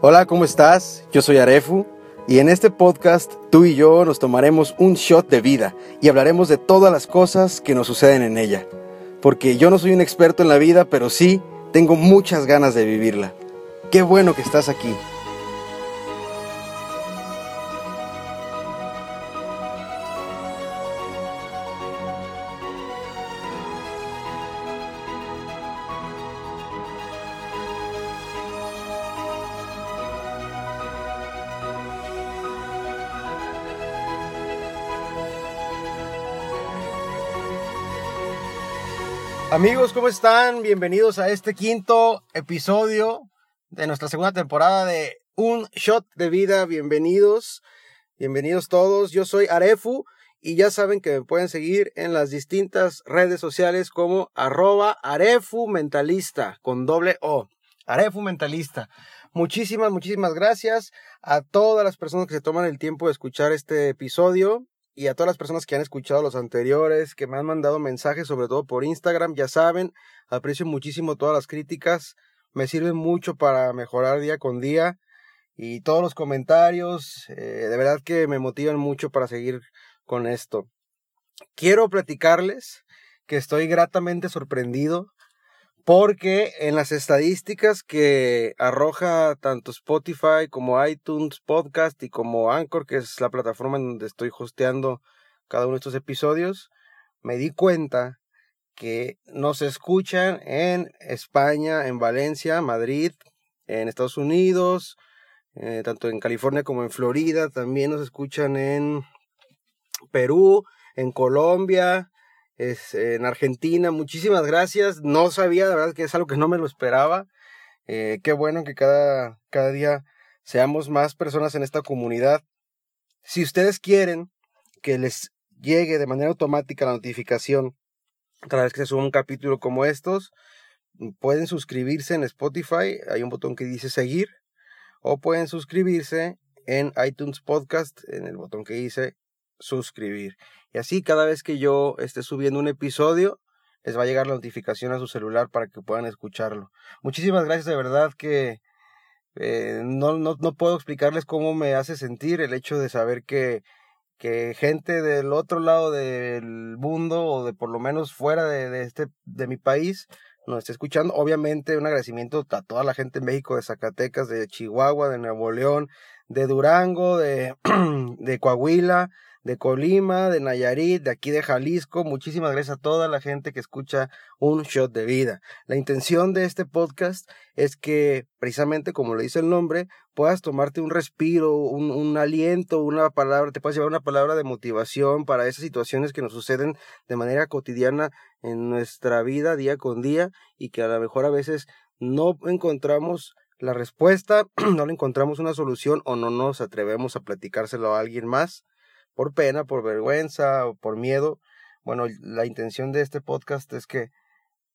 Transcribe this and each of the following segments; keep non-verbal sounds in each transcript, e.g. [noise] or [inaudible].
Hola, ¿cómo estás? Yo soy Arefu y en este podcast tú y yo nos tomaremos un shot de vida y hablaremos de todas las cosas que nos suceden en ella. Porque yo no soy un experto en la vida, pero sí tengo muchas ganas de vivirla. Qué bueno que estás aquí. Amigos, ¿cómo están? Bienvenidos a este quinto episodio de nuestra segunda temporada de Un Shot de Vida. Bienvenidos, bienvenidos todos. Yo soy Arefu y ya saben que me pueden seguir en las distintas redes sociales como arroba con doble O. Arefu Mentalista. Muchísimas, muchísimas gracias a todas las personas que se toman el tiempo de escuchar este episodio y a todas las personas que han escuchado los anteriores, que me han mandado mensajes, sobre todo por Instagram, ya saben, aprecio muchísimo todas las críticas, me sirven mucho para mejorar día con día y todos los comentarios, eh, de verdad que me motivan mucho para seguir con esto. Quiero platicarles que estoy gratamente sorprendido porque en las estadísticas que arroja tanto Spotify como iTunes Podcast y como Anchor, que es la plataforma en donde estoy hosteando cada uno de estos episodios, me di cuenta que nos escuchan en España, en Valencia, Madrid, en Estados Unidos, eh, tanto en California como en Florida, también nos escuchan en Perú, en Colombia, es, en Argentina. Muchísimas gracias. No sabía, de verdad que es algo que no me lo esperaba. Eh, qué bueno que cada, cada día seamos más personas en esta comunidad. Si ustedes quieren que les llegue de manera automática la notificación cada vez que se suba un capítulo como estos, pueden suscribirse en Spotify. Hay un botón que dice seguir. O pueden suscribirse en iTunes Podcast, en el botón que dice suscribir. Y así cada vez que yo esté subiendo un episodio, les va a llegar la notificación a su celular para que puedan escucharlo. Muchísimas gracias, de verdad que eh, no, no, no puedo explicarles cómo me hace sentir el hecho de saber que, que gente del otro lado del mundo o de por lo menos fuera de, de, este, de mi país nos está escuchando. Obviamente un agradecimiento a toda la gente en México, de Zacatecas, de Chihuahua, de Nuevo León, de Durango, de, [clears throat] de Coahuila, de Colima, de Nayarit, de aquí de Jalisco. Muchísimas gracias a toda la gente que escucha un shot de vida. La intención de este podcast es que, precisamente como le dice el nombre, puedas tomarte un respiro, un, un aliento, una palabra, te puedas llevar una palabra de motivación para esas situaciones que nos suceden de manera cotidiana en nuestra vida día con día y que a lo mejor a veces no encontramos la respuesta, [clears throat] no le encontramos una solución o no nos atrevemos a platicárselo a alguien más por pena, por vergüenza o por miedo. Bueno, la intención de este podcast es que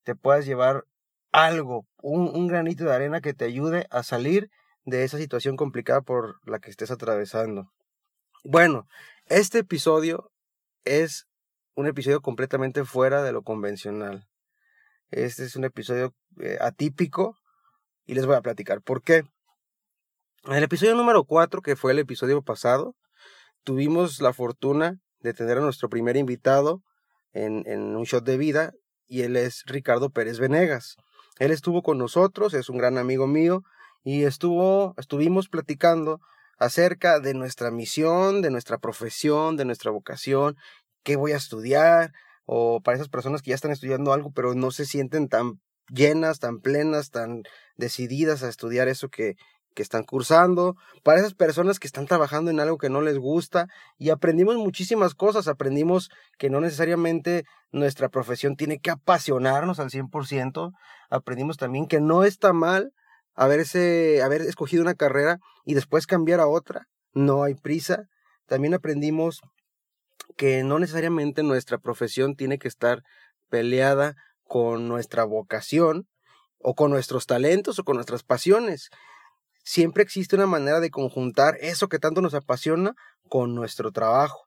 te puedas llevar algo, un, granito de arena que te ayude a salir de esa situación complicada por la que estés atravesando. Bueno, este episodio es un episodio completamente fuera de lo convencional. Este es un episodio eh, atípico y les voy a platicar por qué. En el episodio número 4, que fue el episodio pasado, tuvimos la fortuna de tener a nuestro primer invitado en, en, un shot de vida y él es Ricardo Pérez Venegas. Él estuvo con nosotros, es un gran amigo mío y estuvo, estuvimos platicando acerca de nuestra misión, de nuestra profesión, de nuestra vocación, qué voy a estudiar o para esas personas que ya están estudiando algo pero no se sienten tan llenas, tan plenas, tan decididas a estudiar eso que, que están cursando, para esas personas que están trabajando en algo que no les gusta y aprendimos muchísimas cosas, aprendimos que no necesariamente nuestra profesión tiene que apasionarnos al 100%, aprendimos también que no está mal haberse, haber escogido una carrera y después cambiar a otra, no hay prisa, también aprendimos que no necesariamente nuestra profesión tiene que estar peleada con nuestra vocación o con nuestros talentos o con nuestras pasiones siempre existe una manera de conjuntar eso que tanto nos apasiona con nuestro trabajo,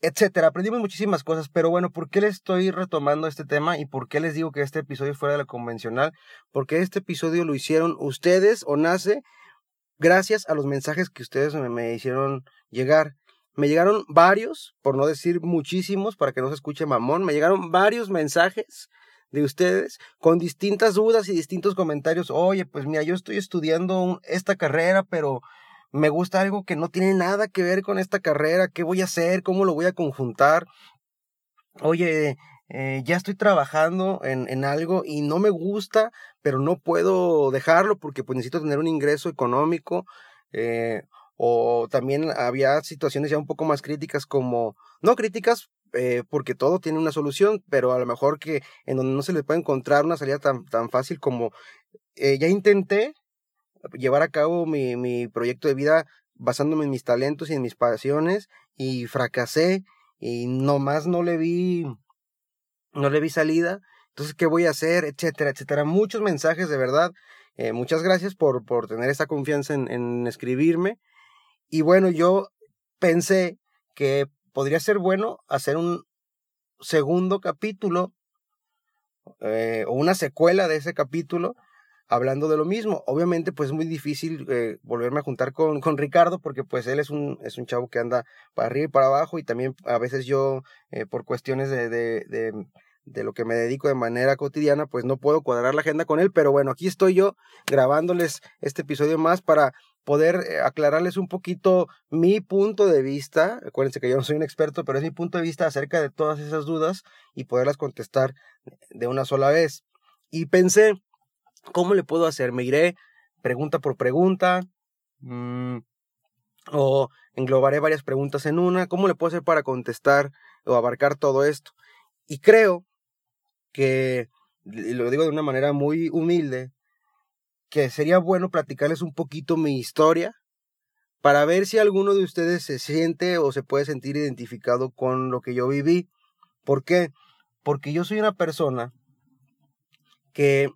etcétera. Aprendimos muchísimas cosas, pero bueno, ¿por qué les estoy retomando este tema y por qué les digo que este episodio fuera de lo convencional? Porque este episodio lo hicieron ustedes o nace gracias a los mensajes que ustedes me, hicieron llegar. Me llegaron varios, por no decir muchísimos, para que no se escuche mamón, me llegaron varios mensajes de ustedes con distintas dudas y distintos comentarios. Oye, pues mira, yo estoy estudiando esta carrera, pero me gusta algo que no tiene nada que ver con esta carrera. ¿Qué voy a hacer? ¿Cómo lo voy a conjuntar? Oye, eh, ya estoy trabajando en, en, algo y no me gusta, pero no puedo dejarlo porque pues necesito tener un ingreso económico. Eh, o también había situaciones ya un poco más críticas como, no críticas eh, porque todo tiene una solución, pero a lo mejor que en donde no se le puede encontrar una salida tan, tan fácil como ya intenté llevar a cabo mi, mi proyecto de vida basándome en mis talentos y en mis pasiones y fracasé y nomás no le vi no le vi salida, entonces, ¿qué voy a hacer? Etcétera, etcétera. Muchos mensajes, de verdad. Eh, muchas gracias por, por tener esta confianza en, en escribirme. Y bueno, yo pensé que podría ser bueno hacer un segundo capítulo eh, o una secuela de ese capítulo hablando de lo mismo. Obviamente, pues es muy difícil eh, volverme a juntar con, con, Ricardo porque pues él es un, es un chavo que anda para arriba y para abajo y también a veces yo por cuestiones de lo que me dedico de manera cotidiana, pues no puedo cuadrar la agenda con él, pero bueno, aquí estoy yo grabándoles este episodio más para poder eh, aclararles un poquito mi punto de vista. Acuérdense que yo no soy un experto, pero es mi punto de vista acerca de todas esas dudas y poderlas contestar de una sola vez. Y pensé, ¿cómo le puedo hacer? Me iré pregunta por pregunta. Mm, o englobaré varias preguntas en una. ¿Cómo le puedo hacer para contestar o abarcar todo esto? Y creo que, lo digo de una manera muy humilde, que sería bueno platicarles un poquito mi historia para ver si alguno de ustedes se siente o se puede sentir identificado con lo que yo viví. ¿Por qué? Porque yo soy una persona que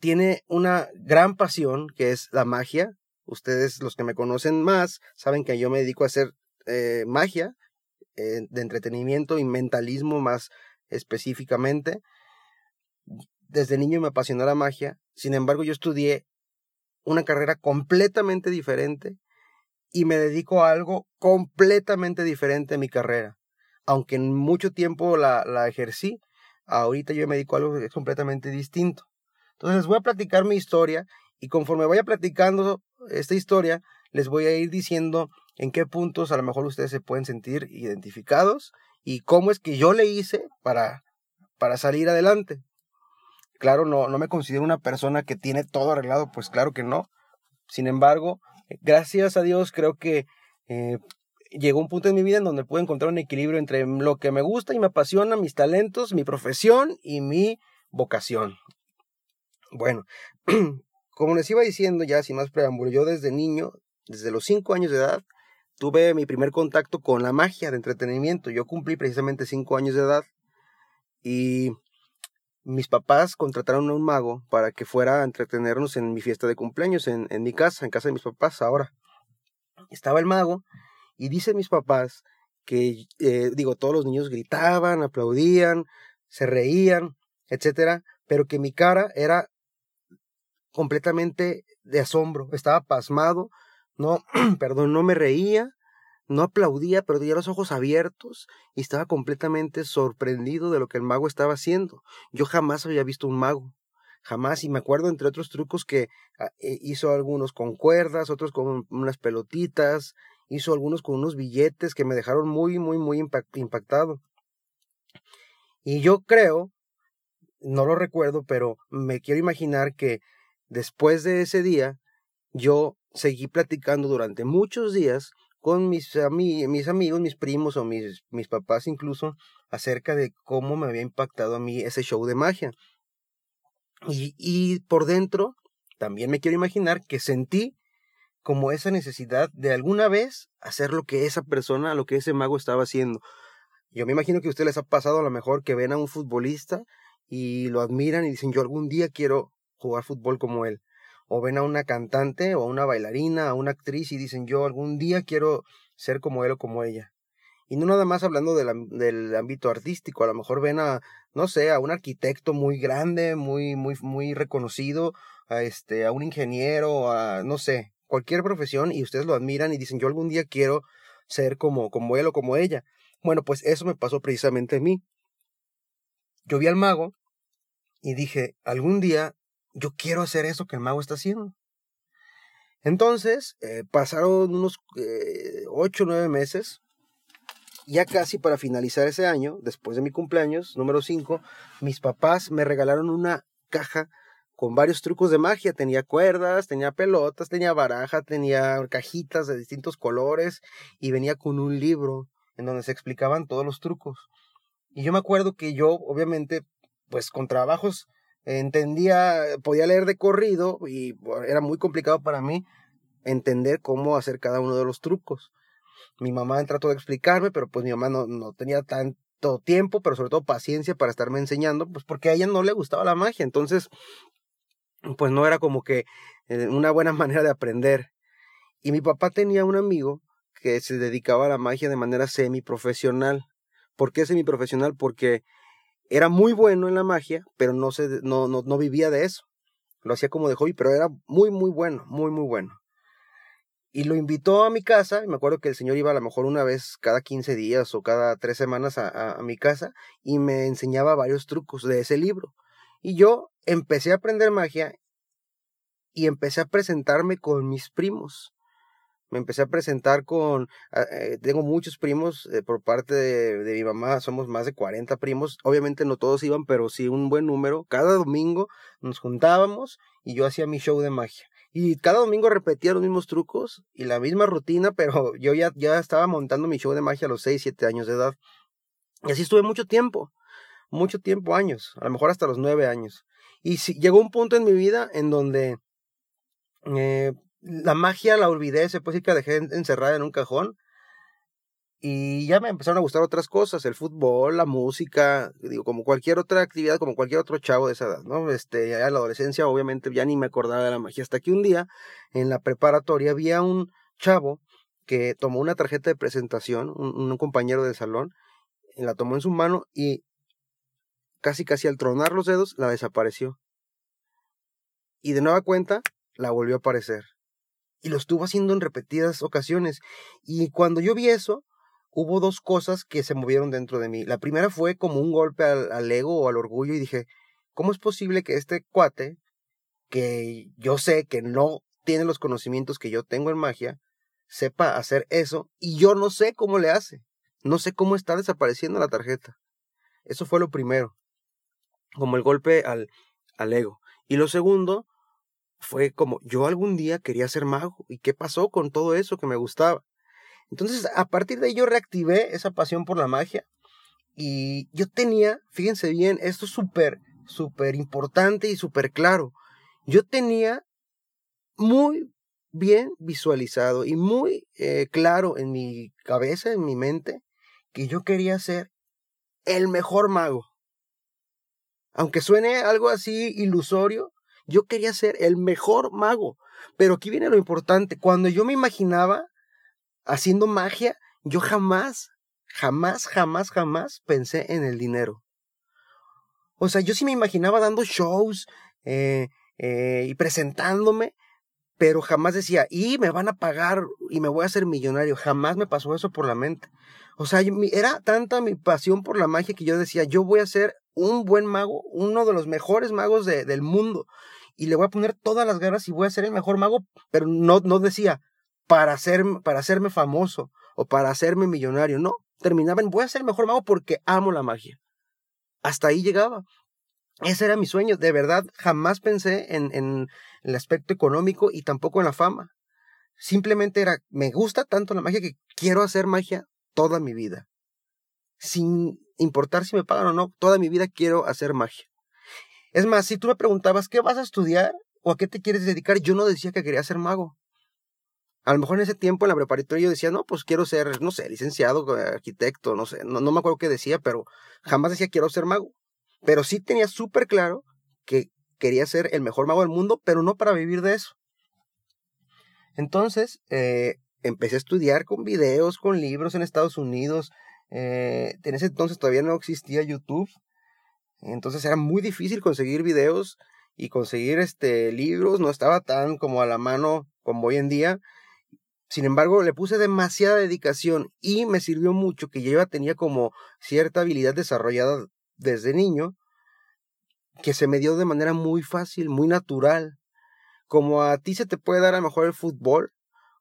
tiene una gran pasión, que es la magia. Ustedes, los que me conocen más, saben que yo me dedico a hacer eh, magia eh, de entretenimiento y mentalismo más específicamente desde niño me apasionó la magia, sin embargo yo estudié una carrera completamente diferente y me dedico a algo completamente diferente a mi carrera. Aunque en mucho tiempo la, la ejercí, ahorita yo me dedico a algo que es completamente distinto. Entonces les voy a platicar mi historia y conforme vaya platicando esta historia, les voy a ir diciendo en qué puntos a lo mejor ustedes se pueden sentir identificados y cómo es que yo le hice para, para salir adelante. Claro, no, no me considero una persona que tiene todo arreglado, pues claro que no. Sin embargo, gracias a Dios creo que eh, llegó un punto en mi vida en donde puedo encontrar un equilibrio entre lo que me gusta y me apasiona, mis talentos, mi profesión y mi vocación. Bueno, [clears throat] como les iba diciendo ya sin más preámbulo, yo desde niño, desde los cinco años de edad, tuve mi primer contacto con la magia de entretenimiento. Yo cumplí precisamente cinco años de edad y mis papás contrataron a un mago para que fuera a entretenernos en mi fiesta de cumpleaños, en, en mi casa, en casa de mis papás ahora. Estaba el mago y dicen mis papás que, eh, digo, todos los niños gritaban, aplaudían, se reían, etcétera, pero que mi cara era completamente de asombro, estaba pasmado, no, [clears throat] perdón, no me reía, no aplaudía, pero tenía los ojos abiertos y estaba completamente sorprendido de lo que el mago estaba haciendo. Yo jamás había visto un mago, jamás, y me acuerdo entre otros trucos que ah, eh, hizo algunos con cuerdas, otros con unas pelotitas, hizo algunos con unos billetes que me dejaron muy, muy, muy impactado. Y yo creo, no lo recuerdo, pero me quiero imaginar que después de ese día, yo seguí platicando durante muchos días con mis, mis amigos, mis primos o mis, mis papás incluso, acerca de cómo me había impactado a mí ese show de magia. Y, y por dentro, también me quiero imaginar que sentí como esa necesidad de alguna vez hacer lo que esa persona, lo que ese mago estaba haciendo. Yo me imagino que a ustedes les ha pasado a lo mejor que ven a un futbolista y lo admiran y dicen yo algún día quiero jugar fútbol como él o ven a una cantante o a una bailarina, a una actriz y dicen yo algún día quiero ser como él o como ella. Y no nada más hablando del ámbito artístico, a lo mejor ven a, no sé, a un arquitecto muy grande, muy, muy, muy reconocido, a este, a un ingeniero, a, no sé, cualquier profesión y ustedes lo admiran y dicen, yo algún día quiero ser como, como él o como ella. Bueno, pues eso me pasó precisamente a mí. Yo vi al mago y dije, algún día yo quiero hacer eso que el mago está haciendo. Entonces, eh, pasaron unos eh, ocho o nueve meses, ya casi para finalizar ese año, después de mi cumpleaños, número 5, mis papás me regalaron una caja con varios trucos de magia. Tenía cuerdas, tenía pelotas, tenía baraja, tenía cajitas de distintos colores y venía con un libro en donde se explicaban todos los trucos. Y yo me acuerdo que yo, obviamente, pues con trabajos entendía, podía leer de corrido y era muy complicado para mí entender cómo hacer cada uno de los trucos. Mi mamá trató de explicarme, pero pues mi mamá no, no tenía tanto tiempo, pero sobre todo paciencia para estarme enseñando, pues porque a ella no le gustaba la magia. Entonces, pues no era como que eh, una buena [laughs] manera de aprender. Y mi papá tenía un amigo que se dedicaba a la magia de manera semiprofesional. ¿Por qué semiprofesional? Porque era muy bueno en la magia, pero no, se, no, no, no vivía de eso. Lo hacía como de hobby, pero era muy, muy bueno, muy, muy bueno. Y lo invitó a mi casa, y me acuerdo que el señor iba a lo mejor una vez cada 15 días o cada tres semanas a, a mi casa y me enseñaba varios trucos de ese libro. Y yo empecé a aprender magia y empecé a presentarme con mis primos me empecé a presentar con, ah, eh, tengo muchos primos eh, por parte de, mi mamá, somos más de 40 primos, obviamente no todos iban, pero sí un buen número, cada domingo nos juntábamos y yo hacía mi show de magia. Y cada domingo repetía los mismos trucos y la misma rutina, pero yo ya, ya estaba montando mi show de magia a los 6, 7 años de edad. Y así estuve mucho tiempo, mucho tiempo, años, a lo mejor hasta los 9 años. Y llegó un punto en mi vida en donde eh, la magia la olvidé, se puede decir que la dejé encerrada en un cajón. Y ya me empezaron a gustar otras cosas, el fútbol, la música, digo, como cualquier otra actividad, como cualquier otro chavo de esa edad, ¿no? Este, ya en la adolescencia, obviamente, ya ni me acordaba de la magia. Hasta que un día, en la preparatoria, había un chavo que tomó una tarjeta de presentación, un, un compañero del salón, la tomó en su mano y casi casi al tronar los dedos, la desapareció. Y de nueva cuenta, la volvió a aparecer y lo estuvo haciendo en repetidas ocasiones. Y cuando yo vi eso, hubo dos cosas que se movieron dentro de mí. La primera fue como un golpe al, ego o al orgullo y dije, ¿cómo es posible que este cuate, que yo sé que no tiene los conocimientos que yo tengo en magia, sepa hacer eso y yo no sé cómo le hace? No sé cómo está desapareciendo la tarjeta. Eso fue lo primero, como el golpe al, al ego. Y lo segundo fue como, yo algún día quería ser mago. ¿Y qué pasó con todo eso que me gustaba? Entonces, a partir de ahí yo reactivé esa pasión por la magia. Y yo tenía, fíjense bien, esto es súper, súper importante y súper claro. Yo tenía muy bien visualizado y muy eh, claro en mi cabeza, en mi mente, que yo quería ser el mejor mago. Aunque suene algo así ilusorio, yo quería ser el mejor mago. Pero aquí viene lo importante. Cuando yo me imaginaba haciendo magia, yo jamás, jamás, jamás, jamás pensé en el dinero. O sea, yo sí me imaginaba dando shows eh, eh, y presentándome, pero jamás decía, y me van a pagar y me voy a hacer millonario. Jamás me pasó eso por la mente. O sea, era tanta mi pasión por la magia que yo decía, yo voy a ser un buen mago, uno de los mejores magos del mundo y le voy a poner todas las ganas y voy a ser el mejor mago, pero no, no decía para, hacer, para hacerme famoso o para hacerme millonario, no, terminaba en voy a ser el mejor mago porque amo la magia. Hasta ahí llegaba. Ese era mi sueño, de verdad jamás pensé en, en el aspecto económico y tampoco en la fama. Simplemente era, me gusta tanto la magia que quiero hacer magia toda mi vida. Sin importar si me pagan o no, toda mi vida quiero hacer magia. Es más, si tú me preguntabas qué vas a estudiar o a qué te quieres dedicar, yo no decía que quería ser mago. A lo mejor en ese tiempo en la preparatoria yo decía, no, pues quiero ser, no sé, licenciado, eh, arquitecto, no sé, no, me acuerdo qué decía, pero jamás decía quiero ser mago. Pero sí tenía súper claro que quería ser el mejor mago del mundo, pero no para vivir de eso. Entonces, eh, empecé a estudiar con videos, con libros en Estados Unidos. Eh, en ese entonces todavía no existía YouTube. Entonces era muy difícil conseguir videos y conseguir este libros, no estaba tan como a la mano como hoy en día. Sin embargo, le puse demasiada dedicación y me sirvió mucho que yo tenía como cierta habilidad desarrollada desde niño, que se me dio de manera muy fácil, muy natural. Como a ti se te puede dar a lo mejor el fútbol,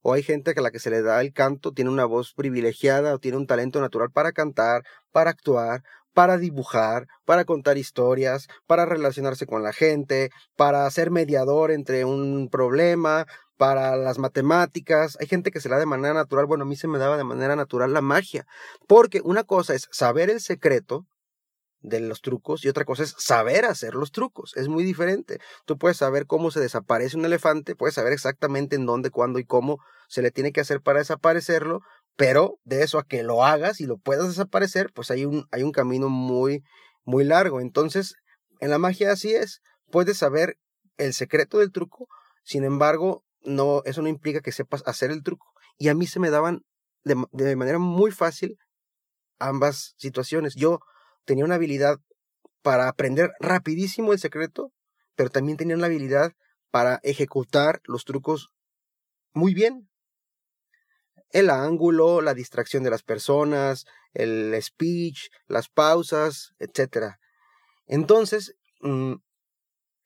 o hay gente a la que se le da el canto tiene una voz privilegiada o tiene un talento natural para cantar, para actuar, para dibujar, para contar historias, para relacionarse con la gente, para ser mediador entre un problema, para las matemáticas. Hay gente que se la da de manera natural. Bueno, a mí se me daba de manera natural la magia. Porque una cosa es saber el secreto de los trucos y otra cosa es saber hacer los trucos. Es muy diferente. Tú puedes saber cómo se desaparece un elefante, puedes saber exactamente en dónde, cuándo y cómo se le tiene que hacer para desaparecerlo, pero de eso a que lo hagas y lo puedas desaparecer, pues hay un, hay un camino muy, muy largo. Entonces, en la magia así es. Puedes saber el secreto del truco, sin embargo, no, eso no implica que sepas hacer el truco. Y a mí se me daban de, de manera muy fácil ambas situaciones. Yo tenía una habilidad para aprender rapidísimo el secreto, pero también tenía la habilidad para ejecutar los trucos muy bien. El ángulo, la distracción de las personas, el speech, las pausas, etc. Entonces, mm,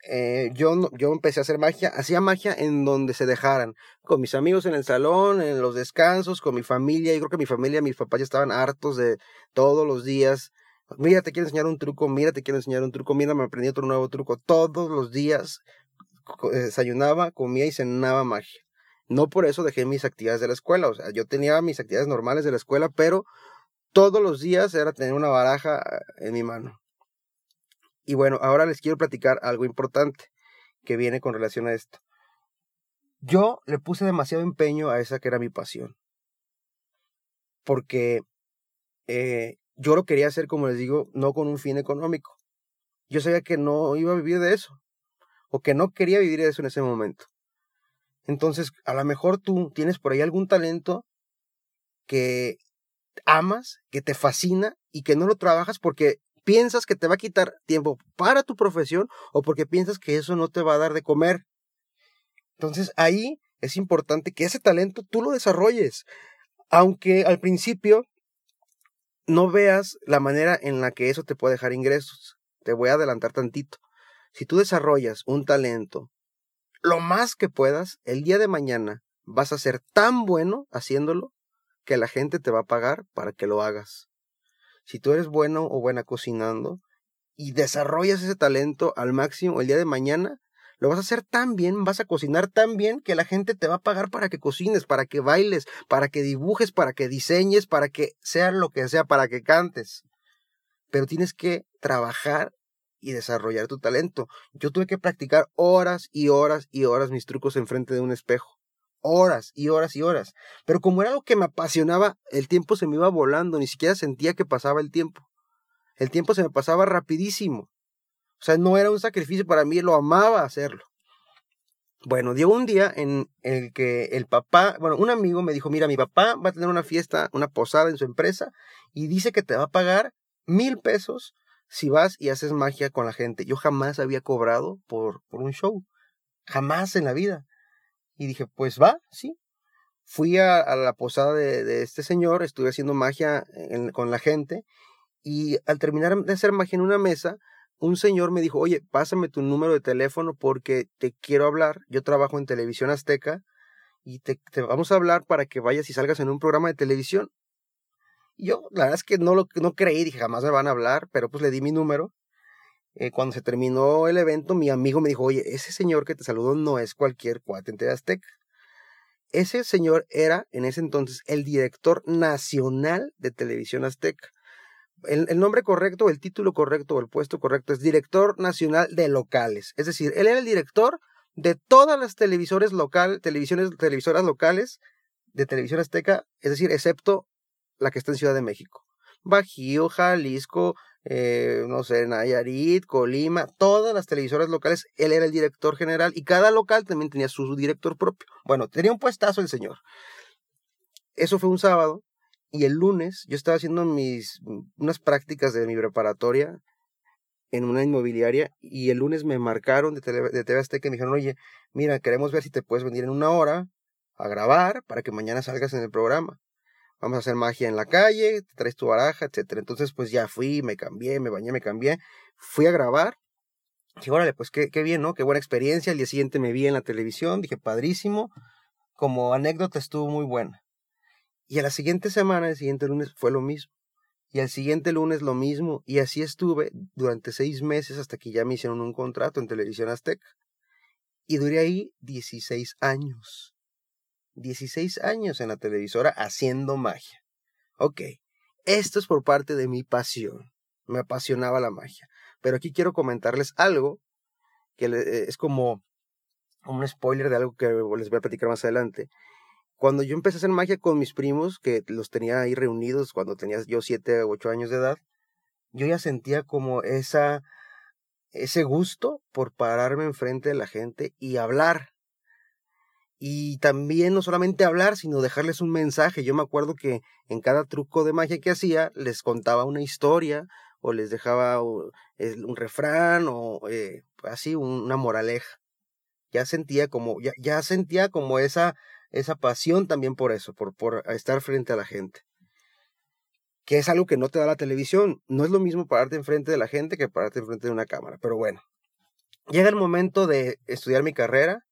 eh, yo, yo empecé a hacer magia, hacía magia en donde se dejaran, con mis amigos en el salón, en los descansos, con mi familia, yo creo que mi familia, mis papás ya estaban hartos de todos los días Mira, te quiero enseñar un truco, mira, te quiero enseñar un truco, mira, me aprendí otro nuevo truco. Todos los días desayunaba, comía y cenaba magia. No por eso dejé mis actividades de la escuela, o sea, yo tenía mis actividades normales de la escuela, pero todos los días era tener una baraja ah, en mi mano. Y bueno, ahora les quiero platicar algo importante que viene con relación a esto. Yo le puse demasiado empeño a esa que era mi pasión. Porque eh, yo lo quería hacer, como les digo, no con un fin económico. Yo sabía que no iba a vivir de eso, o que no quería vivir de eso en ese momento. Entonces, a lo mejor tú tienes por ahí algún talento que amas, que te fascina y que no lo trabajas porque piensas que te va a quitar tiempo para tu profesión o porque piensas que eso no te va a dar de comer. Entonces ahí es importante que ese talento tú lo desarrolles. Aunque al principio no veas la manera en la que eso te puede dejar ingresos. Te voy a adelantar tantito. Si tú desarrollas un talento lo más que puedas, el día de mañana vas a ser tan bueno haciéndolo que la gente te va a pagar para que lo hagas. Si tú eres bueno o buena cocinando y desarrollas ese talento al máximo el día de mañana, lo vas a hacer tan bien, vas a cocinar tan bien que la gente te va a pagar para que cocines, para que bailes, para que dibujes, para que diseñes, para que sea lo que sea, para que cantes. Pero tienes que trabajar y desarrollar tu talento. Yo tuve que practicar horas y horas y horas mis trucos enfrente de un espejo. Horas y horas y horas. Pero como era algo que me apasionaba, el tiempo se me iba volando, ni siquiera sentía que pasaba el tiempo. El tiempo se me pasaba rapidísimo. O sea, no era un sacrificio para mí, lo amaba hacerlo. Bueno, dio un día en el que el papá, bueno, un amigo me dijo, mira, mi papá va a tener una fiesta, una posada en su empresa y dice que te va a pagar mil pesos si vas y haces magia con la gente. Yo jamás había cobrado por, por un show, jamás en la vida. Y dije, pues va, sí. Fui a, la posada de, este señor, estuve haciendo magia con la gente y al terminar de hacer magia en una mesa, un señor me dijo, oye, pásame tu número de teléfono porque te quiero hablar. Yo trabajo en televisión azteca y te, vamos a hablar para que vayas y salgas en un programa de televisión. Yo, la verdad es que no lo no creí, dije, jamás me van a hablar, pero pues le di mi número. Eh, cuando se terminó el evento, mi amigo me dijo, oye, ese señor que te saludó no es cualquier cuate en Azteca. Ese señor era, en ese entonces, el director nacional de televisión azteca el, nombre correcto, el título correcto o el puesto correcto es director nacional de locales. Es decir, él era el director de todas las televisores local, televisiones, televisoras locales de televisión azteca, es decir, excepto la que está en Ciudad de México. Bajío, Jalisco, eh, no sé, Nayarit, Colima, todas las televisoras locales, él era el director general y cada local también tenía su director propio. Bueno, tenía un puestazo el señor. Eso fue un sábado y el lunes yo estaba haciendo mis unas prácticas de mi preparatoria en una inmobiliaria y el lunes me marcaron de, tele, de TV Azteca y me dijeron, oye, mira, queremos ver si te puedes venir en una hora a grabar para que mañana salgas en el programa. Vamos a hacer magia en la calle, te traes tu baraja, etcétera. Entonces, pues ya fui, me cambié, me bañé, me cambié, fui a grabar. Dije, órale, pues qué, qué bien, ¿no? Qué buena experiencia. El día siguiente me vi en la televisión, dije, padrísimo. Como anécdota estuvo muy buena. Y a la siguiente semana, el siguiente lunes, fue lo mismo y al siguiente lunes lo mismo, y así estuve durante seis meses hasta que ya me hicieron un contrato en Televisión Azteca. Y duré ahí 16 años. 16 años en la televisora haciendo magia. Ok, esto es por parte de mi pasión. Me apasionaba la magia. Pero aquí quiero comentarles algo que eh, es como un spoiler de algo que les voy a platicar más adelante. Cuando yo empecé a hacer magia con mis primos, que los tenía ahí reunidos cuando tenía yo siete o ocho años de edad, yo ya sentía como esa, ese gusto por pararme enfrente de la gente y hablar. Y también no solamente hablar, sino dejarles un mensaje. Yo me acuerdo que en cada truco de magia que hacía, les contaba una historia o les dejaba un refrán o eh, así una moraleja. Ya sentía como, ya, ya sentía como esa esa pasión también por eso, por, por estar frente a la gente. Que es algo que no te da la televisión. No es lo mismo pararte enfrente de la gente que pararte enfrente de una cámara. Pero bueno, llega el momento de estudiar mi carrera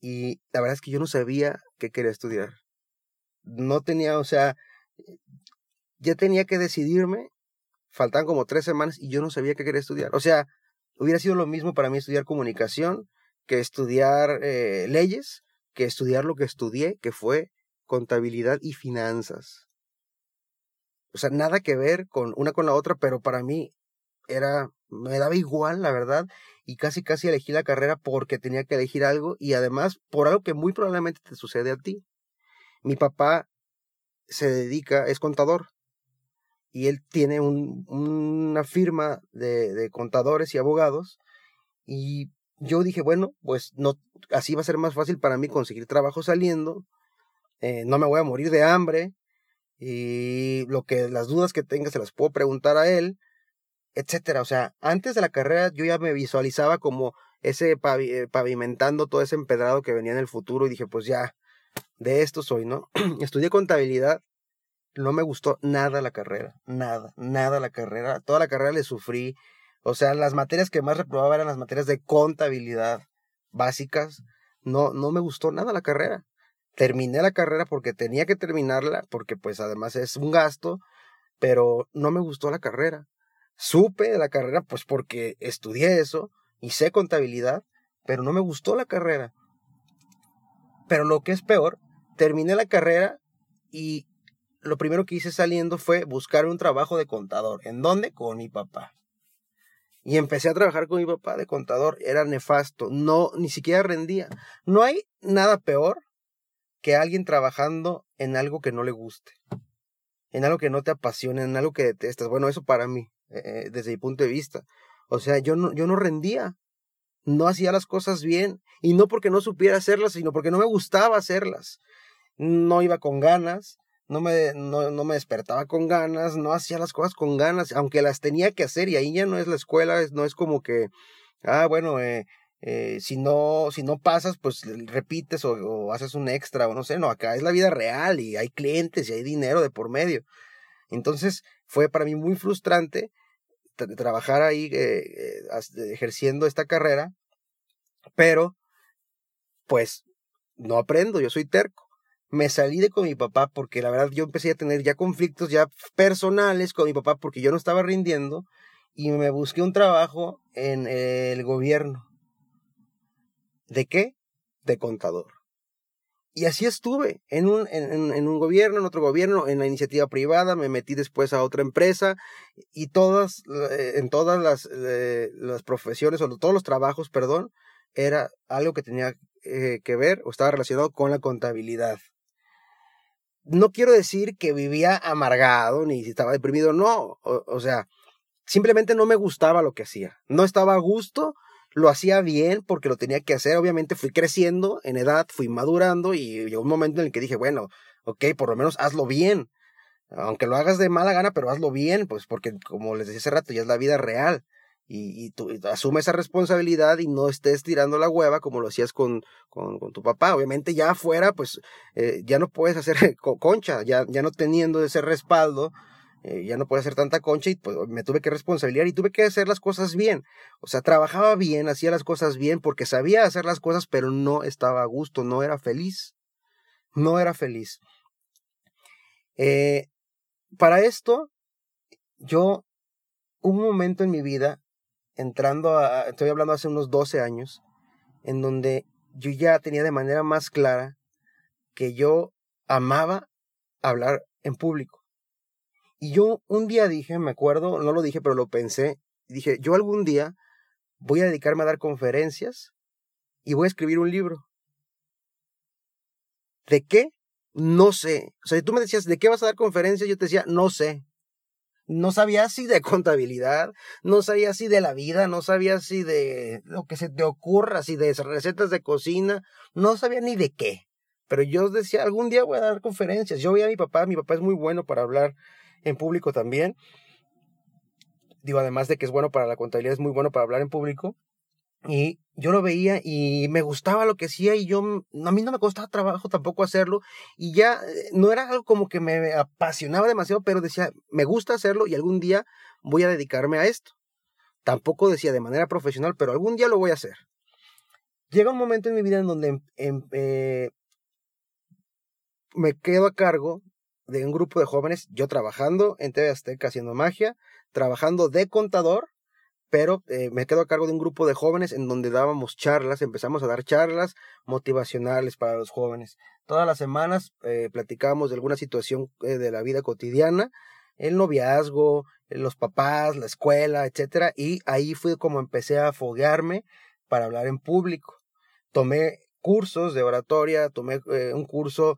y la verdad es que yo no sabía qué quería estudiar. No tenía, o sea, ya tenía que decidirme. Faltan como tres semanas y yo no sabía qué quería estudiar. O sea, hubiera sido lo mismo para mí estudiar comunicación que estudiar eh, leyes que estudiar lo que estudié, que fue contabilidad y finanzas. O sea, nada que ver con una con la otra, pero para mí era, me daba igual, la verdad, y casi casi elegí la carrera porque tenía que elegir algo y además por algo que muy probablemente te sucede a ti. Mi papá se dedica, es contador, y él tiene un, una firma de, de contadores y abogados, y yo dije, bueno, pues no, así va a ser más fácil para mí conseguir trabajo saliendo, eh, no me voy a morir de hambre, y lo que las dudas que tenga se las puedo preguntar a él, etcétera. O sea, antes de la carrera yo ya me visualizaba como ese eh, pavimentando todo ese empedrado que venía en el futuro y dije, pues ya, de esto soy, ¿no? [clears throat] Estudié contabilidad, no me gustó nada la carrera, nada, nada la carrera, toda la carrera le sufrí, o sea, las materias que más reprobaba eran las materias de contabilidad básicas. No, no me gustó nada la carrera. Terminé la carrera porque tenía que terminarla, porque pues además es un gasto, pero no me gustó la carrera. Supe de la carrera pues porque estudié eso y sé contabilidad, pero no me gustó la carrera. Pero lo que es peor, terminé la carrera y lo primero que hice saliendo fue buscar un trabajo de contador. ¿En dónde? Con mi papá. Y empecé a trabajar con mi papá de contador, era nefasto, no, ni siquiera rendía. No hay nada peor que alguien trabajando en algo que no le guste, en algo que no te apasione, en algo que detestas. Bueno, eso para mí, eh, eh, desde mi punto de vista. O sea, yo no, yo no rendía, no hacía las cosas bien, y no porque no supiera hacerlas, sino porque no me gustaba hacerlas. No iba con ganas, no me, no, no me despertaba con ganas, no hacía las cosas con ganas, aunque las tenía que hacer y ahí ya no es la escuela, no es como que, ah, bueno, eh, si no, si no pasas, pues repites o, o, haces un extra o no sé, no, acá es la vida real y hay clientes y hay dinero de por medio. Entonces fue para mí muy frustrante trabajar ahí eh, eh ejerciendo esta carrera, pero pues no aprendo, yo soy terco me salí de con mi papá porque la verdad yo empecé a tener ya conflictos ya personales con mi papá porque yo no estaba rindiendo y me busqué un trabajo en el gobierno. ¿De qué? De contador. Y así estuve, en un, en, un gobierno, en otro gobierno, en la iniciativa privada, me metí después a otra empresa y todas, eh, en todas las, eh, las profesiones, o todos los trabajos, perdón, era algo que tenía eh, que ver o estaba relacionado con la contabilidad. No quiero decir que vivía amargado ni si estaba deprimido, no, o, sea, simplemente no me gustaba lo que hacía, no estaba a gusto, lo hacía bien porque lo tenía que hacer, obviamente fui creciendo en edad, fui madurando y llegó un momento en el que dije, bueno, ok, por lo menos hazlo bien, aunque lo hagas de mala gana, pero hazlo bien, pues porque como les decía hace rato, ya es la vida real. y, tú asume esa responsabilidad y no estés tirando la hueva como lo hacías con, con, tu papá. Obviamente ya afuera, pues eh, ya no puedes hacer [laughs] concha, ya, ya no teniendo ese respaldo, eh, ya no puedes hacer tanta concha y pues me tuve que responsabilizar y tuve que hacer las cosas bien. O sea, trabajaba bien, hacía las cosas bien porque sabía hacer las cosas, pero no estaba a gusto, no era feliz. No era feliz. Eh, para esto, yo, un momento en mi vida entrando a, estoy hablando hace unos 12 años, en donde yo ya tenía de manera más clara que yo amaba hablar en público. Y yo un día dije, me acuerdo, no lo dije, pero lo pensé, dije, yo algún día voy a dedicarme a dar conferencias y voy a escribir un libro. ¿De qué? No sé. O sea, si tú me decías, ¿de qué vas a dar conferencias? Yo te decía, no sé no sabía si de contabilidad, no sabía si de la vida, no sabía si de lo que se te ocurra, si de recetas de cocina, no sabía ni de qué. Pero yo decía, algún día voy a dar conferencias. Yo veía a mi papá, mi papá es muy bueno para hablar en público también. Digo, además de que es bueno para la contabilidad, es muy bueno para hablar en público. Y yo lo veía y me gustaba lo que hacía y yo, a mí no me costaba trabajo tampoco hacerlo y ya eh, no era algo como que me apasionaba demasiado, pero decía, me gusta hacerlo y algún día voy a dedicarme a esto. Tampoco decía de manera profesional, pero algún día lo voy a hacer. Llega un momento en mi vida en donde em, em, eh, me quedo a cargo de un grupo de jóvenes, yo trabajando en TV Azteca haciendo magia, trabajando de contador pero eh, me quedo a cargo de un grupo de jóvenes en donde dábamos charlas, empezamos a dar charlas motivacionales para los jóvenes. Todas las semanas eh, platicábamos de alguna situación eh, de la vida cotidiana, el noviazgo, los papás, la escuela, etcétera, y ahí fue como empecé a foguearme para hablar en público. Tomé cursos de oratoria, tomé un curso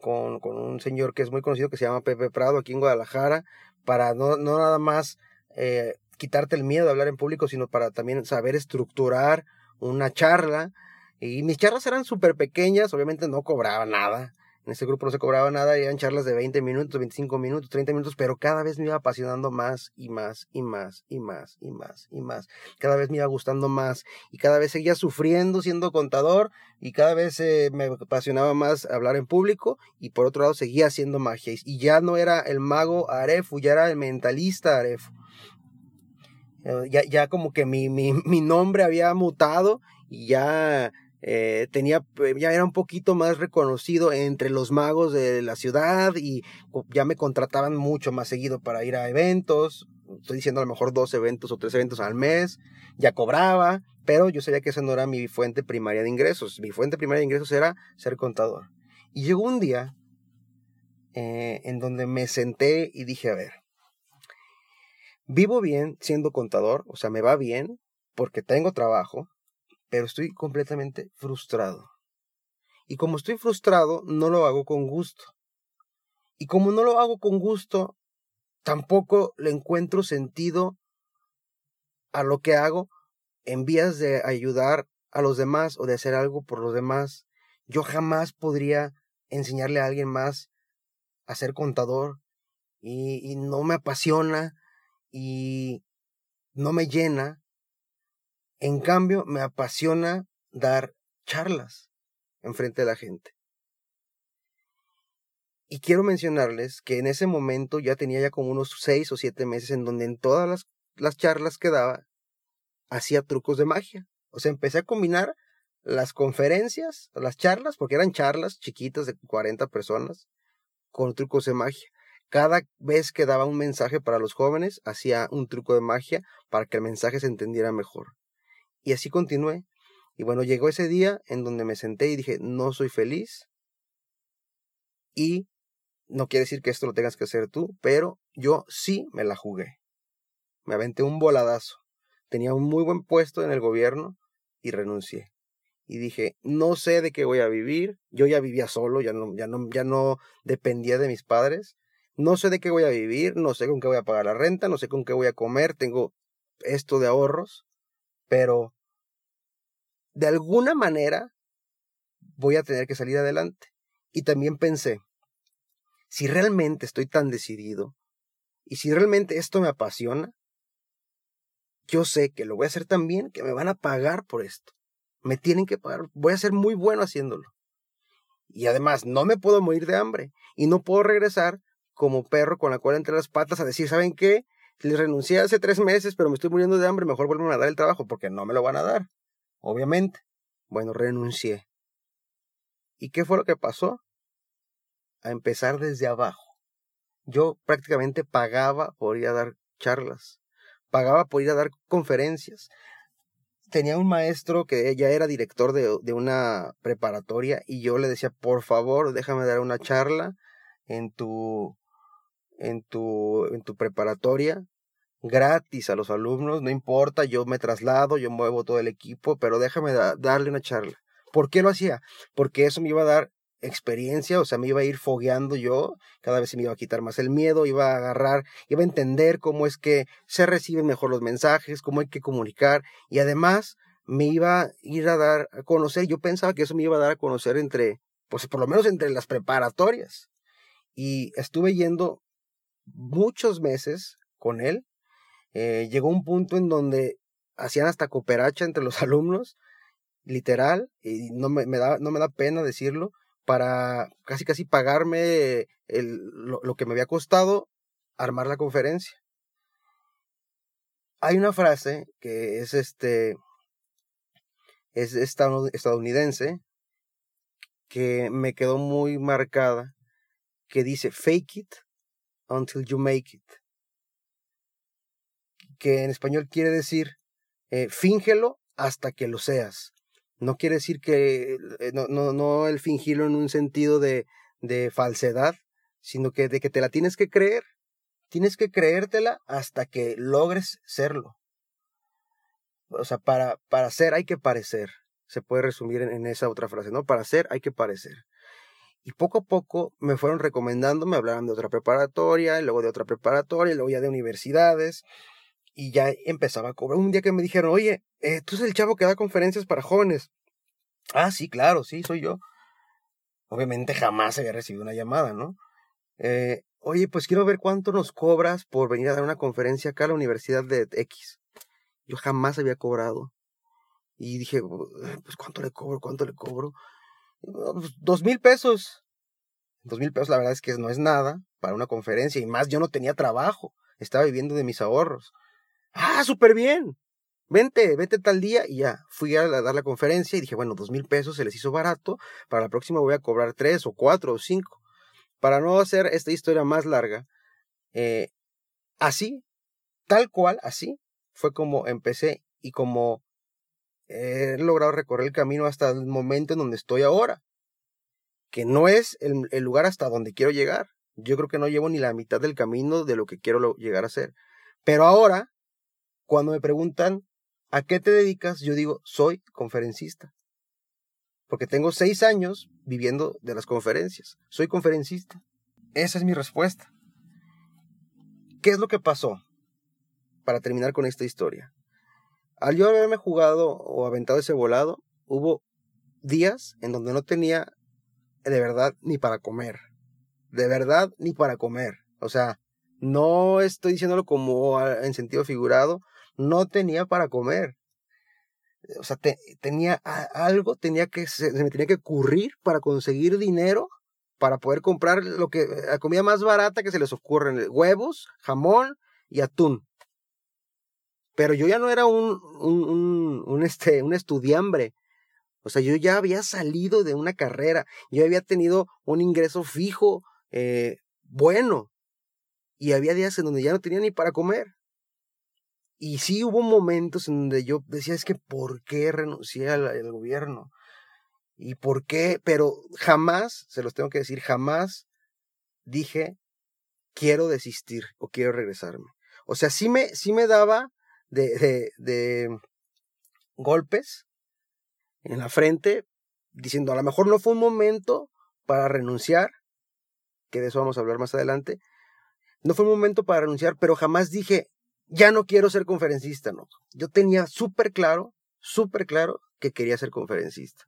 con, con, un señor que es muy conocido que se llama Pepe Prado aquí en Guadalajara, para no, no nada más quitarte el miedo de hablar en público, sino para también saber estructurar una charla. Y mis charlas eran súper pequeñas, obviamente no cobraba nada. En ese grupo no se cobraba nada, eran charlas de 20 minutos, 25 minutos, 30 minutos, pero cada vez me iba apasionando más y más y más y más y más y más. Cada vez me iba gustando más y cada vez seguía sufriendo siendo contador y cada vez eh, me apasionaba más hablar en público y por otro lado seguía haciendo magia y ya no era el mago Arefu, ya era el mentalista Arefu. Eh, ya, ya como que mi, mi, [laughs] mi nombre había mutado y ya eh, tenía, eh, ya era un poquito más reconocido entre los magos de la ciudad y ya me contrataban mucho más seguido para ir a eventos. Estoy diciendo a lo mejor dos eventos o tres eventos al mes. Ya cobraba, pero yo sabía que esa no era mi fuente primaria de ingresos. Mi fuente primaria de ingresos era ser contador. Y llegó un día en donde me senté y dije, a ver, Vivo bien siendo contador, o sea, me va bien porque tengo trabajo, pero estoy completamente frustrado. Y como estoy frustrado, no lo hago con gusto. Y como no lo hago con gusto, tampoco le encuentro sentido a lo que hago en vías de ayudar a los demás o de hacer algo por los demás. Yo jamás podría enseñarle a alguien más a ser contador y, y no me apasiona y no me llena. En cambio, me apasiona dar charlas en frente de la gente. Y quiero mencionarles que en ese momento ya tenía ya como unos seis o siete meses en donde en todas las, las charlas que daba hacía trucos de magia. O sea, empecé a combinar las conferencias, las charlas, porque eran charlas chiquitas de 40 personas, con trucos de magia. Cada vez que daba un mensaje para los jóvenes, hacía un truco de magia para que el mensaje se entendiera mejor. Y así continué. Y bueno, llegó ese día en donde me senté y dije, no soy feliz. Y no quiere decir que esto lo tengas que hacer tú, pero yo sí me la jugué. Me aventé un voladazo. Tenía un muy buen puesto en el gobierno y renuncié. Y dije, no sé de qué voy a vivir. Yo ya vivía solo, ya no, ya no, ya no dependía de mis padres. No sé de qué voy a vivir, no sé con qué voy a pagar la renta, no sé con qué voy a comer, tengo esto de ahorros, pero de alguna manera voy a tener que salir adelante. Y también pensé, si realmente estoy tan decidido y si realmente esto me apasiona, yo sé que lo voy a hacer tan bien que me van a pagar por esto. Me tienen que pagar. Voy a ser muy bueno haciéndolo. Y además, no me puedo morir de hambre. Y no puedo regresar como perro con la cola entre las patas a decir, ¿saben qué? Les renuncié hace tres meses, pero me estoy muriendo de hambre, mejor vuelven a dar el trabajo, porque no me lo van a dar. Obviamente. Bueno, renuncié. ¿Y qué fue lo que pasó? A empezar desde abajo. Yo prácticamente pagaba por ir a dar charlas, pagaba por ir a dar conferencias. Tenía un maestro que ya era director de, de una preparatoria y yo le decía, por favor, déjame dar una charla en tu, en tu, en tu preparatoria gratis a los alumnos, no importa, yo me traslado, yo muevo todo el equipo, pero déjame darle una charla. ¿Por qué lo hacía? Porque eso me iba a dar experiencia, o sea, me iba a ir fogueando yo, cada vez se me iba a quitar más el miedo, iba a agarrar, iba a entender cómo es que se reciben mejor los mensajes, cómo hay que comunicar, y además me iba a ir a dar a conocer, yo pensaba que eso me iba a dar a conocer entre, pues por lo menos entre las preparatorias. Y estuve yendo muchos meses con él. Eh, llegó un punto en donde hacían hasta cooperacha entre los [laughs] alumnos, literal, y no me, da, no me da pena decirlo, para casi casi pagarme el, lo, que me había costado armar la conferencia. Hay una frase que es este es estadounidense que me quedó muy marcada que dice fake it until you make it que en español quiere decir eh, fíngelo hasta que lo seas no quiere decir que, eh, no, no, no el fingirlo en un sentido de, de falsedad, sino que de que te la tienes que creer. Tienes que creértela hasta que logres serlo. O sea, para, para ser hay que parecer. Se puede resumir en, en esa otra frase, ¿no? Para ser hay que parecer. Y poco a poco me fueron recomendando, me hablaron de otra preparatoria, luego de otra preparatoria, luego ya de universidades y ya empezaba a cobrar. Un día que me dijeron, oye, eh, tú eres el chavo que da conferencias para jóvenes. Ah, sí, claro, sí, soy yo. Obviamente jamás había recibido una llamada, ¿no? Eh, oye, pues quiero ver cuánto nos cobras por venir a dar una conferencia acá a la Universidad de X. Yo jamás había cobrado. Y dije, pues cuánto le cobro, cuánto le cobro. Pues, dos mil pesos. Dos mil pesos la verdad es que no es nada para una conferencia y más yo no tenía trabajo, estaba viviendo de mis ahorros. Ah, súper bien. Vente, vete tal día y ya. Fui a dar la conferencia y dije, bueno, dos mil pesos se les hizo barato. Para la próxima voy a cobrar tres o cuatro o cinco. Para no hacer esta historia más larga, eh, así, tal cual, así, fue como empecé y como he logrado recorrer el camino hasta el momento en donde estoy ahora. Que no es el, lugar hasta donde quiero llegar. Yo creo que no llevo ni la mitad del camino de lo que quiero llegar a ser. Pero ahora cuando me preguntan, ¿a qué te dedicas? Yo digo, soy conferencista. Porque tengo seis años viviendo de las conferencias. Soy conferencista. Esa es mi respuesta. ¿Qué es lo que pasó? Para terminar con esta historia. Al yo haberme jugado o aventado ese volado, hubo días en donde no tenía de verdad ni para comer. De verdad ni para comer. O sea, no estoy diciéndolo como en sentido figurado, no tenía para comer. O sea, tenía algo, tenía que, se, me tenía que ocurrir para conseguir dinero para poder comprar lo que, la comida más barata que se les ocurre, huevos, jamón y atún. Pero yo ya no era un, un, un, este, un estudiambre. O sea, yo ya había salido de una carrera, yo había tenido un ingreso fijo, eh, bueno, y había días en donde ya no tenía ni para comer. Y sí hubo momentos en donde yo decía, es que ¿por qué renuncié al, gobierno? ¿Y por qué? Pero jamás, se los tengo que decir, jamás dije, quiero desistir o quiero regresarme. O sea, sí me, sí me daba de, de, de golpes en la frente, diciendo, a lo mejor no fue un momento para renunciar, que de eso vamos a hablar más adelante, no fue un momento para renunciar, pero jamás dije, ya no quiero ser conferencista, no. Yo tenía súper claro, súper claro que quería ser conferencista.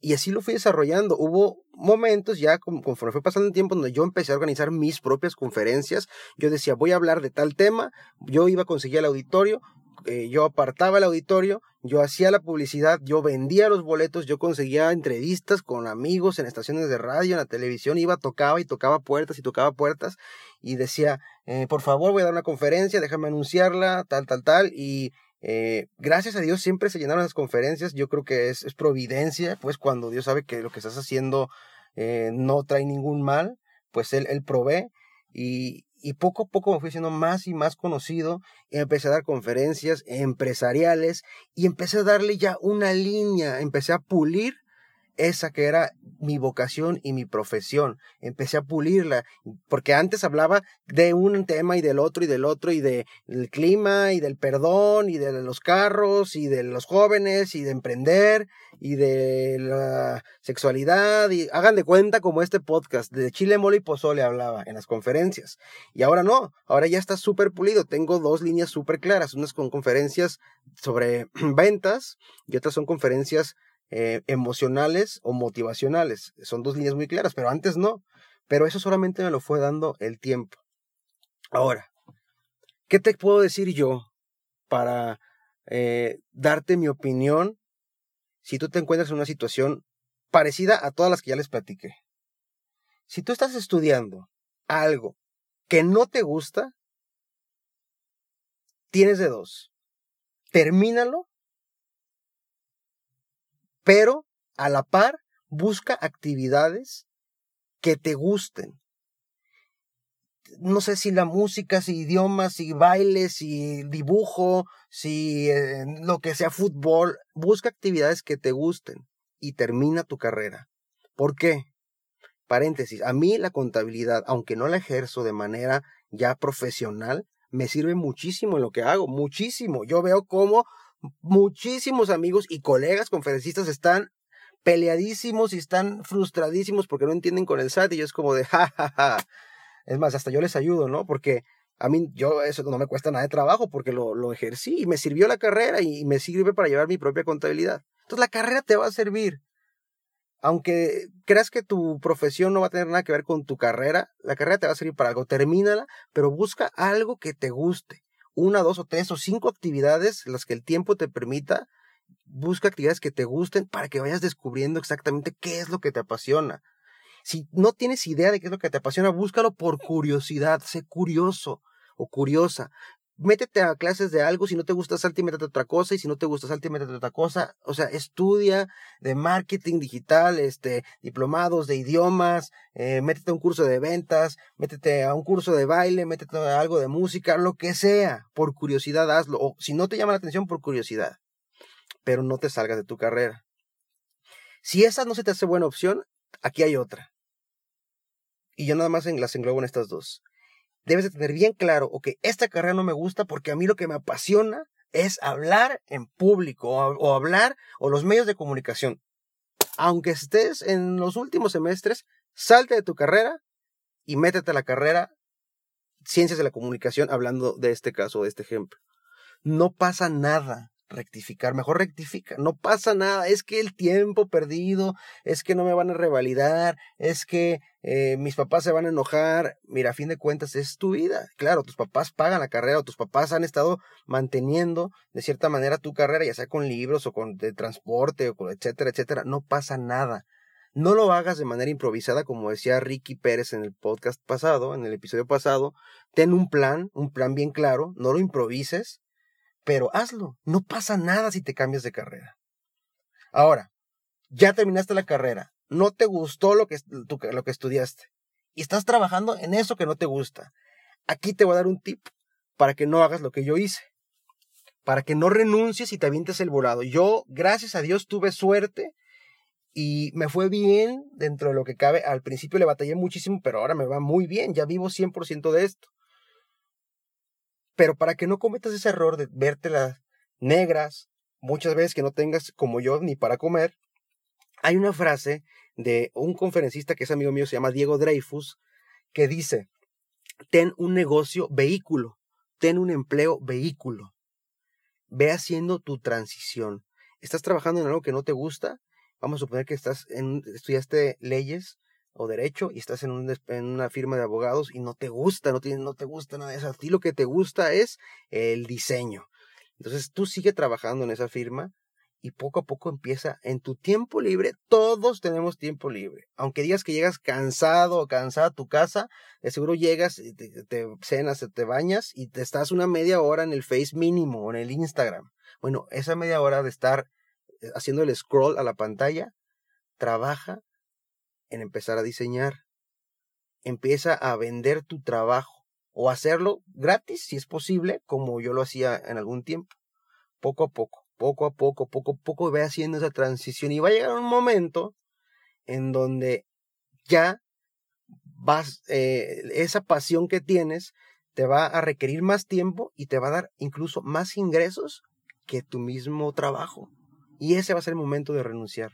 Y así lo fui desarrollando. Hubo momentos ya conforme fue pasando el tiempo donde yo empecé a organizar mis propias conferencias. Yo decía, voy a hablar de tal tema, yo iba a conseguir el auditorio, eh, yo apartaba el auditorio, yo hacía la publicidad, yo vendía los boletos, yo conseguía entrevistas con amigos en estaciones de radio, en la televisión, iba, tocaba y tocaba puertas y tocaba puertas y decía, eh, por favor voy a dar una conferencia, déjame anunciarla, tal, tal, tal, y eh, gracias a Dios siempre se llenaron las conferencias, yo creo que es, es providencia, pues cuando Dios sabe que lo que estás haciendo no trae ningún mal, pues Él, él provee y, y poco a poco me fui siendo más y más conocido, empecé a dar conferencias empresariales y empecé a darle ya una línea, empecé a pulir esa que era mi vocación y mi profesión. Empecé a pulirla, porque antes hablaba de un tema y del otro y del otro y del clima y del perdón y de los carros y de los jóvenes y de emprender y de la sexualidad y hagan de cuenta como este podcast de Chile, Mole y Pozole hablaba en las conferencias. Y ahora no, ahora ya está súper pulido. Tengo dos líneas súper claras, unas con conferencias sobre [clears throat] ventas y otras son conferencias eh, emocionales o motivacionales. Son dos líneas muy claras, pero antes no. Pero eso solamente me lo fue dando el tiempo. Ahora, ¿qué te puedo decir yo para eh, darte mi opinión si tú te encuentras en una situación parecida a todas las que ya les platiqué? Si tú estás estudiando algo que no te gusta, tienes de dos. Termínalo pero a la par busca actividades que te gusten. No sé si la música, si idiomas, si bailes, si dibujo, si eh, lo que sea fútbol, busca actividades que te gusten y termina tu carrera. ¿Por qué? Paréntesis, a mí la contabilidad, aunque no la ejerzo de manera ya profesional, me sirve muchísimo en lo que hago, muchísimo. Yo veo cómo muchísimos amigos y colegas conferencistas están peleadísimos y están frustradísimos porque no entienden con el SAT y es como de jajaja. Es más, hasta yo les ayudo, ¿no? Porque a mí, yo, eso no me cuesta nada de trabajo porque lo, lo ejercí y me sirvió la carrera y me sirve para llevar mi propia contabilidad. Entonces la carrera te va a servir. Aunque creas que tu profesión no va a tener nada que ver con tu carrera, la carrera te va a servir para algo. Termínala, pero busca algo que te guste una, dos o tres o cinco actividades, las que el tiempo te permita. Busca actividades que te gusten para que vayas descubriendo exactamente qué es lo que te apasiona. Si no tienes idea de qué es lo que te apasiona, búscalo por curiosidad, sé curioso o curiosa métete a clases de algo, si no te gusta salte métete a otra cosa, y si no te gusta salte métete a otra cosa, o sea, estudia de marketing digital, este, diplomados de idiomas, eh, métete a un curso de ventas, métete a un curso de baile, métete a algo de música, lo que sea, por curiosidad hazlo, o si no te llama la atención, por curiosidad, pero no te salgas de tu carrera. Si esa no se te hace buena opción, aquí hay otra. Y yo nada más las englobo en estas dos debes de tener bien claro, ok, esta carrera no me gusta porque a mí lo que me apasiona es hablar en público o, hablar o los medios de comunicación. Aunque estés en los últimos semestres, salte de tu carrera y métete a la carrera Ciencias de la Comunicación hablando de este caso, de este ejemplo. No pasa nada rectificar, mejor rectifica, no pasa nada, es que el tiempo perdido, es que no me van a revalidar, es que eh, mis papás se van a enojar, mira, a fin de cuentas es tu vida, claro, tus papás pagan la carrera o tus papás han estado manteniendo de cierta manera tu carrera, ya sea con libros o con de transporte o con etcétera, etcétera, no pasa nada. No lo hagas de manera improvisada, como decía Ricky Pérez en el podcast pasado, en el episodio pasado. Ten un plan, un plan bien claro, no lo improvises, pero hazlo. No pasa nada si te cambias de carrera. Ahora, ya terminaste la carrera, no te gustó lo que, lo que estudiaste y estás trabajando en eso que no te gusta. Aquí te voy a dar un tip para que no hagas lo que yo hice, para que no renuncies y te avientes el volado. Yo, gracias a Dios, tuve suerte y me fue bien dentro de lo que cabe. Al principio le batallé muchísimo, pero ahora me va muy bien, ya vivo 100% de esto. Pero para que no cometas ese error de vértelas negras, muchas veces que no tengas como yo ni para comer, hay una frase de un conferencista que es amigo mío, se llama Diego Dreyfus, que dice, ten un negocio vehículo, ten un empleo vehículo, ve haciendo tu transición. ¿Estás trabajando en algo que no te gusta? Vamos a suponer que estás en, estudiaste leyes, o derecho y estás en, una firma de abogados y no te gusta, no, no te gusta nada de eso. A ti lo que te gusta es el diseño. Entonces tú sigue trabajando en esa firma y poco a poco empieza en tu tiempo libre. Todos tenemos tiempo libre. Aunque digas que llegas cansado o cansada a tu casa, de seguro llegas, te, te cenas, te bañas y te estás una media hora en el Face mínimo o en el Instagram. Bueno, esa media hora de estar eh, haciendo el scroll a la pantalla, trabaja en empezar a diseñar. Empieza a vender tu trabajo o hacerlo gratis si es posible, como yo lo hacía en algún tiempo. Poco a poco poco a poco, poco a poco ve haciendo esa transición y va a llegar un momento en donde ya vas, eh, esa pasión que tienes te va a requerir más tiempo y te va a dar incluso más ingresos que tu mismo trabajo. Y ese va a ser el momento de renunciar.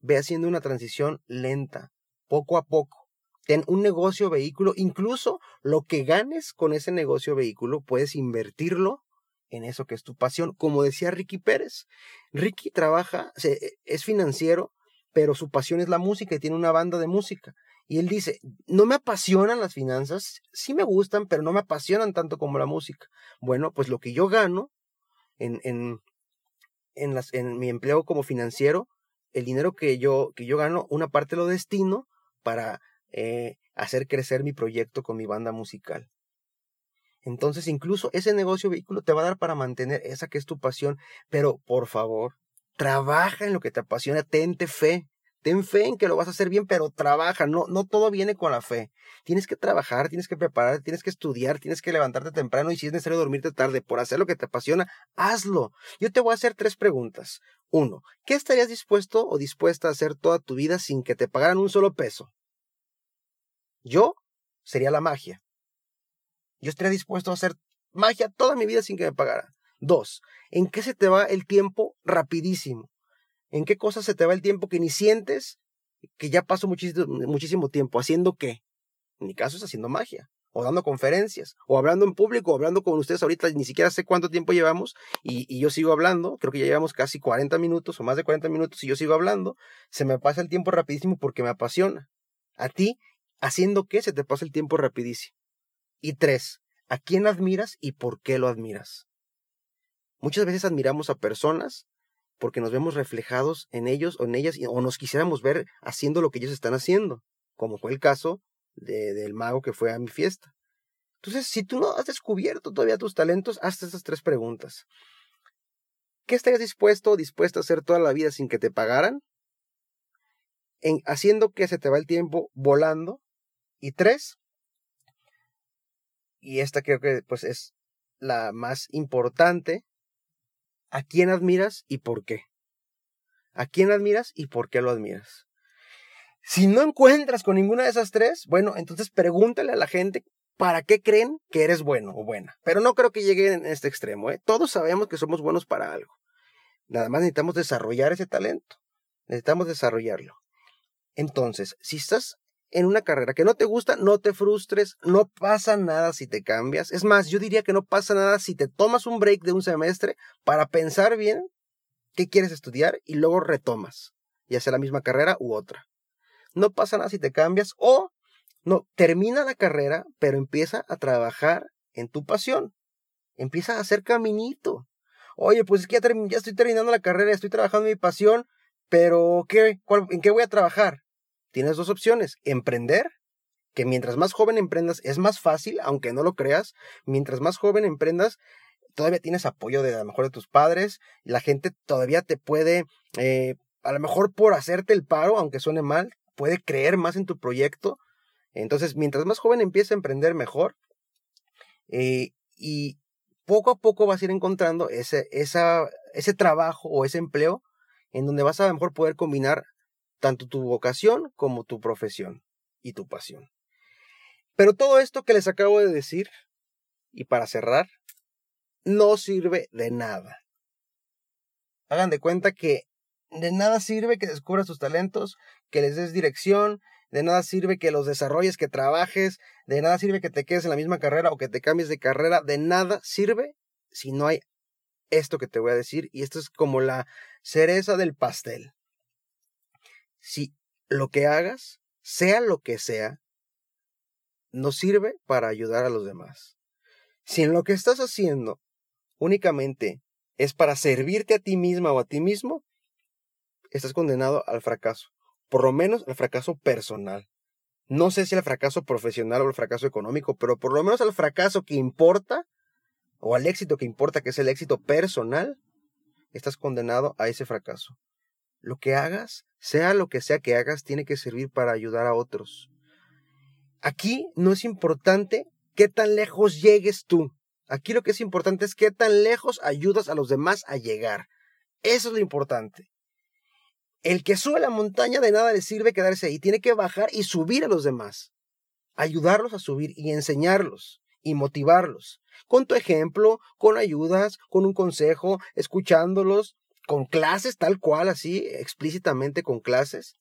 Ve haciendo una transición lenta, poco a poco. Ten un negocio vehículo, incluso lo que ganes con ese negocio vehículo, puedes invertirlo en eso que es tu pasión. Como decía Ricky Pérez, Ricky trabaja, e, es financiero, pero su pasión es la música y tiene una banda de música. Y él dice, no me apasionan las finanzas, sí me gustan, pero no me apasionan tanto como la música. Bueno, pues lo que yo gano en, en, en, las, en mi empleo como financiero, el dinero que yo, que yo gano, una parte lo destino para eh, hacer crecer mi proyecto con mi banda musical. Entonces, incluso ese negocio vehículo te va a dar para mantener esa que es tu pasión, pero por favor, trabaja en lo que te apasiona, tente fe. Ten fe en que lo vas a hacer bien, pero trabaja, no, no todo viene con la fe. Tienes que trabajar, tienes que preparar, tienes que estudiar, tienes que levantarte temprano y si es necesario dormirte tarde por hacer lo que te apasiona, hazlo. Yo te voy a hacer tres preguntas. Uno, ¿qué estarías dispuesto o dispuesta a hacer toda tu vida sin que te pagaran un solo peso? Yo sería la magia. Yo estaría dispuesto a hacer magia toda mi vida sin que me pagara. Dos, ¿en qué se te va el tiempo rapidísimo? ¿En qué cosas se te va el tiempo que ni sientes que ya pasó muchísimo, tiempo? ¿Haciendo qué? En mi caso es haciendo magia, o dando conferencias, o hablando en público, o hablando con ustedes ahorita, ni siquiera sé cuánto tiempo llevamos, y, y, yo sigo hablando, creo que ya llevamos casi 40 minutos o más de 40 minutos, y yo sigo hablando, se me pasa el tiempo rapidísimo porque me apasiona. A ti, haciendo qué, se te pasa el tiempo rapidísimo. Y tres, ¿a quién admiras y por qué lo admiras? Muchas veces admiramos a personas porque nos vemos reflejados en ellos o en ellas o nos quisiéramos ver haciendo lo que ellos están haciendo, como fue el caso de, del mago que fue a mi fiesta. Entonces, si tú no has descubierto todavía tus talentos, hazte estas tres preguntas. ¿Qué estarías dispuesto o dispuesta a hacer toda la vida sin que te pagaran? En, haciendo que se te va el tiempo volando. Y tres, y esta creo que pues es la más importante, ¿a quién admiras y por qué? ¿A quién admiras y por qué lo admiras? Si no encuentras con ninguna de esas tres, bueno, entonces pregúntale a la gente para qué creen que eres bueno o buena. Pero no creo que llegue en este extremo. ¿eh? Todos sabemos que somos buenos para algo. Nada más necesitamos desarrollar ese talento. Necesitamos desarrollarlo. Entonces, si estás en una carrera que no te gusta, no te frustres, no pasa nada si te cambias. Es más, yo diría que no pasa nada si te tomas un break de un semestre para pensar bien qué quieres estudiar y luego retomas, ya sea la misma carrera u otra. No pasa nada si te cambias o no, termina la carrera, pero empieza a trabajar en tu pasión. Empieza a hacer caminito. Oye, pues es que ya, ya estoy terminando la carrera, estoy trabajando en mi pasión, pero ¿qué, ¿en qué voy a trabajar? Tienes dos opciones. Emprender, que mientras más joven emprendas es más fácil, aunque no lo creas. Mientras más joven emprendas, todavía tienes apoyo de a lo mejor de tus padres. La gente todavía te puede, eh, a lo mejor por hacerte el paro, aunque suene mal, puede creer más en tu proyecto. Entonces, mientras más joven empieza a emprender, mejor. Eh, y poco a poco vas a ir encontrando ese, ese trabajo o ese empleo en donde vas a, a lo mejor poder combinar tanto tu vocación como tu profesión y tu pasión. Pero todo esto que les acabo de decir, y para cerrar, no sirve de nada. Hagan de cuenta que de nada sirve que descubras tus talentos, que les des dirección, de nada sirve que los desarrolles, que trabajes, de nada sirve que te quedes en la misma carrera o que te cambies de carrera, de nada sirve si no hay esto que te voy a decir y esto es como la cereza del pastel si lo que hagas, sea lo que sea, no sirve para ayudar a los demás. Si en lo que estás haciendo únicamente es para servirte a ti misma o a ti mismo, estás condenado al fracaso. Por lo menos al fracaso personal. No sé si al fracaso profesional o al fracaso económico, pero por lo menos al fracaso que importa, o al éxito que importa, que es el éxito personal, estás condenado a ese fracaso. Lo que hagas, sea lo que sea que hagas, tiene que servir para ayudar a otros. Aquí no es importante qué tan lejos llegues tú. Aquí lo que es importante es qué tan lejos ayudas a los demás a llegar. Eso es lo importante. El que sube la montaña de nada le sirve quedarse ahí, tiene que bajar y subir a los demás. Ayudarlos a subir y enseñarlos y motivarlos. Con tu ejemplo, con ayudas, con un consejo, escuchándolos, con clases tal cual, así, explícitamente con clases.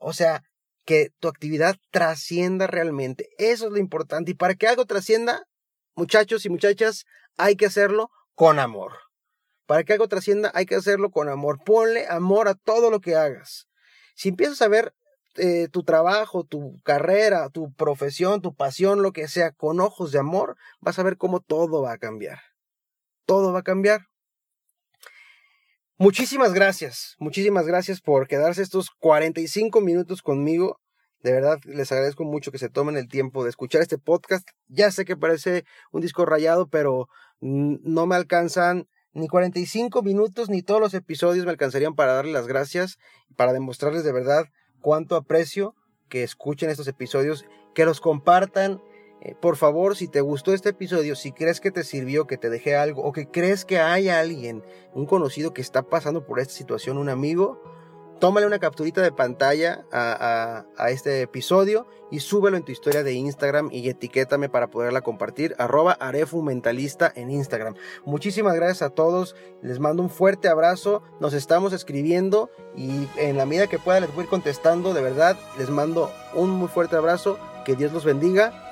O sea, que tu actividad trascienda realmente. Eso es lo importante. Y para que algo trascienda, muchachos y muchachas, hay que hacerlo con amor. Para que algo trascienda, hay que hacerlo con amor. Ponle amor a todo lo que hagas. Si empiezas a ver eh, tu trabajo, tu carrera, tu profesión, tu pasión, lo que sea, con ojos de amor, vas a ver cómo todo va a cambiar. Todo va a cambiar. Muchísimas gracias, muchísimas gracias por quedarse estos 45 minutos conmigo. De verdad, les agradezco mucho que se tomen el tiempo de escuchar este podcast. Ya sé que parece un disco rayado, pero no me alcanzan ni 45 minutos ni todos los episodios me alcanzarían para darles las gracias, para demostrarles de verdad cuánto aprecio que escuchen estos episodios, que los compartan eh, por favor, si te gustó este episodio, si crees que te sirvió, que te dejé algo, o que crees que hay alguien, un conocido que está pasando por esta situación, un amigo, tómale una capturita de pantalla a, este episodio y súbelo en tu historia de Instagram y etiquétame para poderla compartir. Arroba arefumentalista en Instagram. Muchísimas gracias a todos. Les mando un fuerte abrazo. Nos estamos escribiendo y en la medida que pueda les voy a ir contestando. De verdad, les mando un muy fuerte abrazo. Que Dios los bendiga